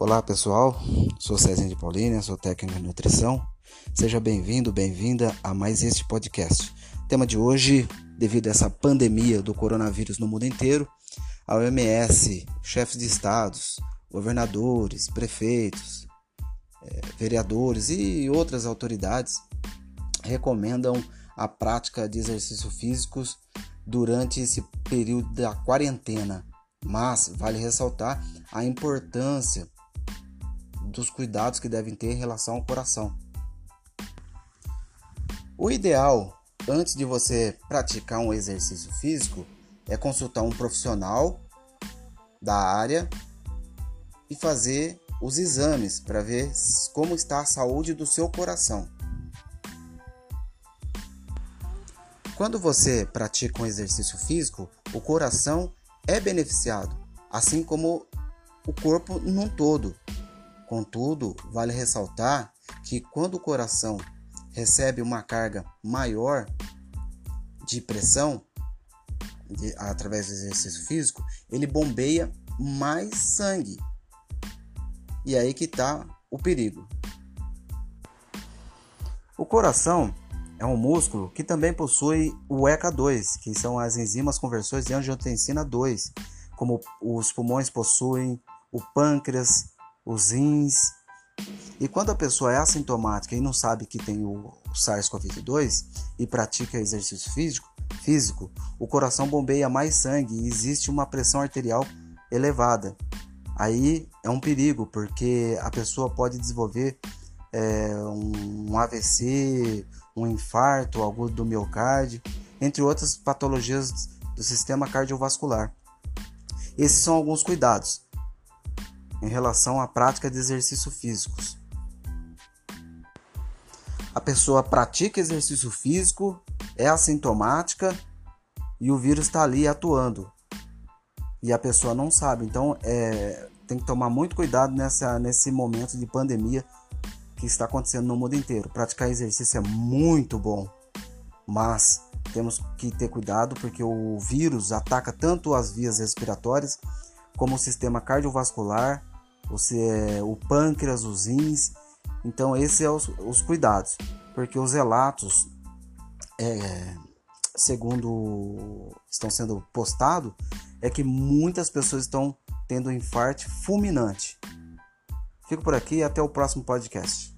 Olá pessoal, sou Cezinha de Paulínia, sou técnico em nutrição. Seja bem-vindo, bem-vinda a mais este podcast. O tema de hoje, devido a essa pandemia do coronavírus no mundo inteiro, a OMS, chefes de estados, governadores, prefeitos, é, vereadores e outras autoridades recomendam a prática de exercícios físicos durante esse período da quarentena. Mas vale ressaltar a importância dos cuidados que devem ter em relação ao coração. O ideal, antes de você praticar um exercício físico, é consultar um profissional da área e fazer os exames para ver como está a saúde do seu coração. Quando você pratica um exercício físico, o coração é beneficiado, assim como o corpo num todo. Contudo, vale ressaltar que quando o coração recebe uma carga maior de pressão de, através do exercício físico, ele bombeia mais sangue. E aí que está o perigo. O coração é um músculo que também possui o ECA2, que são as enzimas conversores de angiotensina 2, como os pulmões possuem o pâncreas, os rins. E quando a pessoa é assintomática e não sabe que tem o SARS-CoV-2 e pratica exercício físico, físico, o coração bombeia mais sangue e existe uma pressão arterial elevada. Aí é um perigo, porque a pessoa pode desenvolver é, um AVC, um infarto agudo do miocárdio, entre outras patologias do sistema cardiovascular. Esses são alguns cuidados em relação à prática de exercícios físicos. A pessoa pratica exercício físico, é assintomática e o vírus está ali atuando. E a pessoa não sabe. Então é, tem que tomar muito cuidado nessa, nesse momento de pandemia que está acontecendo no mundo inteiro. Praticar exercício é muito bom, mas temos que ter cuidado porque o vírus ataca tanto as vias respiratórias como o sistema cardiovascular você, o pâncreas, os rins. Então, esses são os, os cuidados, porque os relatos, é, segundo estão sendo postados, é que muitas pessoas estão tendo um infarto fulminante. Fico por aqui e até o próximo podcast.